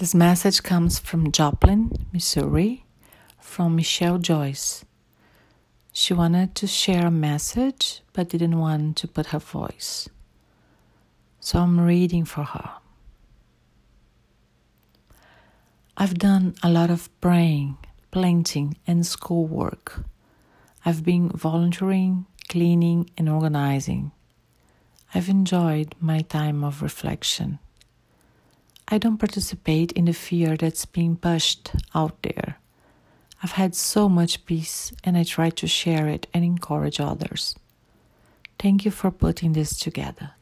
This message comes from Joplin, Missouri, from Michelle Joyce. She wanted to share a message but didn't want to put her voice. So I'm reading for her. I've done a lot of praying, planting, and schoolwork. I've been volunteering, cleaning, and organizing. I've enjoyed my time of reflection. I don't participate in the fear that's being pushed out there. I've had so much peace and I try to share it and encourage others. Thank you for putting this together.